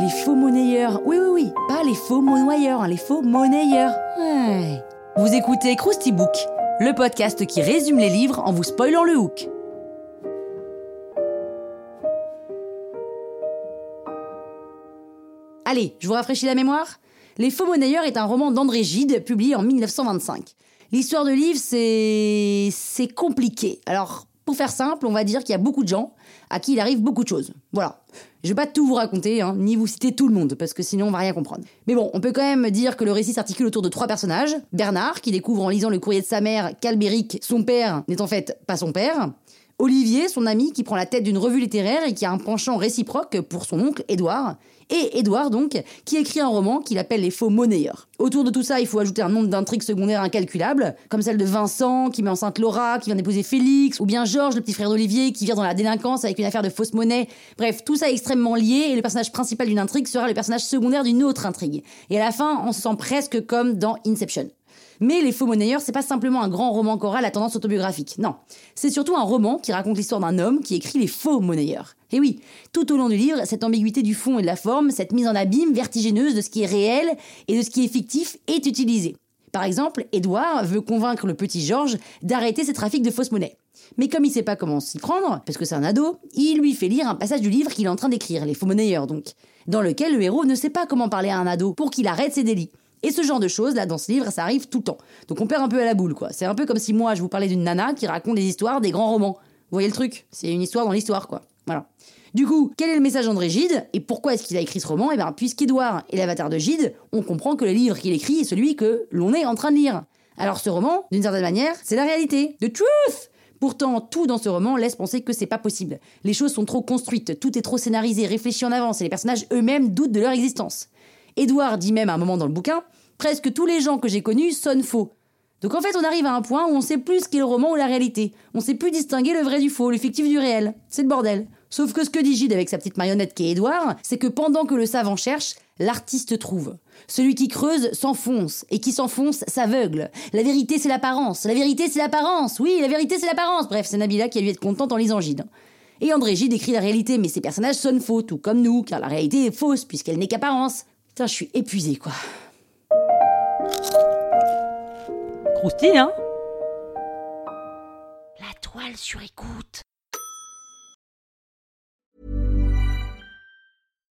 Les faux monnayeurs. Oui, oui, oui. Pas les faux monnayeurs, hein, les faux monnayeurs. Vous écoutez Krusty Book, le podcast qui résume les livres en vous spoilant le hook. Allez, je vous rafraîchis la mémoire Les Faux Monnayeurs est un roman d'André Gide, publié en 1925. L'histoire de livre, c'est. c'est compliqué. Alors, pour faire simple, on va dire qu'il y a beaucoup de gens à qui il arrive beaucoup de choses. Voilà. Je vais pas tout vous raconter, hein, ni vous citer tout le monde, parce que sinon on va rien comprendre. Mais bon, on peut quand même dire que le récit s'articule autour de trois personnages. Bernard, qui découvre en lisant le courrier de sa mère qu'Albéric, son père, n'est en fait pas son père. Olivier, son ami, qui prend la tête d'une revue littéraire et qui a un penchant réciproque pour son oncle Édouard et Édouard donc, qui écrit un roman qu'il appelle Les Faux Monnayeurs. Autour de tout ça, il faut ajouter un nombre d'intrigues secondaires incalculables, comme celle de Vincent qui met enceinte Laura, qui vient d'épouser Félix, ou bien Georges, le petit frère d'Olivier, qui vient dans la délinquance avec une affaire de fausse monnaie. Bref, tout ça est extrêmement lié et le personnage principal d'une intrigue sera le personnage secondaire d'une autre intrigue. Et à la fin, on se sent presque comme dans Inception. Mais Les Faux Monnayeurs, c'est pas simplement un grand roman choral à tendance autobiographique. Non. C'est surtout un roman qui raconte l'histoire d'un homme qui écrit Les Faux Monnayeurs. Et oui, tout au long du livre, cette ambiguïté du fond et de la forme, cette mise en abîme vertigineuse de ce qui est réel et de ce qui est fictif est utilisée. Par exemple, Edouard veut convaincre le petit Georges d'arrêter ses trafics de fausses monnaies. Mais comme il sait pas comment s'y prendre, parce que c'est un ado, il lui fait lire un passage du livre qu'il est en train d'écrire, Les Faux Monnayeurs donc, dans lequel le héros ne sait pas comment parler à un ado pour qu'il arrête ses délits. Et ce genre de choses, là, dans ce livre, ça arrive tout le temps. Donc on perd un peu à la boule, quoi. C'est un peu comme si moi, je vous parlais d'une nana qui raconte des histoires des grands romans. Vous voyez le truc? C'est une histoire dans l'histoire, quoi. Voilà. Du coup, quel est le message d'André Gide? Et pourquoi est-ce qu'il a écrit ce roman? Eh bien, puisqu'Edouard est l'avatar de Gide, on comprend que le livre qu'il écrit est celui que l'on est en train de lire. Alors ce roman, d'une certaine manière, c'est la réalité. The truth Pourtant, tout dans ce roman laisse penser que c'est pas possible. Les choses sont trop construites, tout est trop scénarisé, réfléchi en avance, et les personnages eux-mêmes doutent de leur existence. Édouard dit même à un moment dans le bouquin Presque tous les gens que j'ai connus sonnent faux. Donc en fait, on arrive à un point où on sait plus ce qu'est le roman ou la réalité. On sait plus distinguer le vrai du faux, le fictif du réel. C'est le bordel. Sauf que ce que dit Gide avec sa petite marionnette qui est Édouard, c'est que pendant que le savant cherche, l'artiste trouve. Celui qui creuse s'enfonce, et qui s'enfonce s'aveugle. La vérité c'est l'apparence, la vérité c'est l'apparence, oui, la vérité c'est l'apparence. Bref, c'est Nabila qui a dû être contente en lisant Gide. Et André Gide écrit la réalité, mais ses personnages sonnent faux, tout comme nous, car la réalité est fausse, puisqu'elle n'est qu'apparence. Putain, je suis épuisée, quoi. Croustille, hein? La toile sur écoute.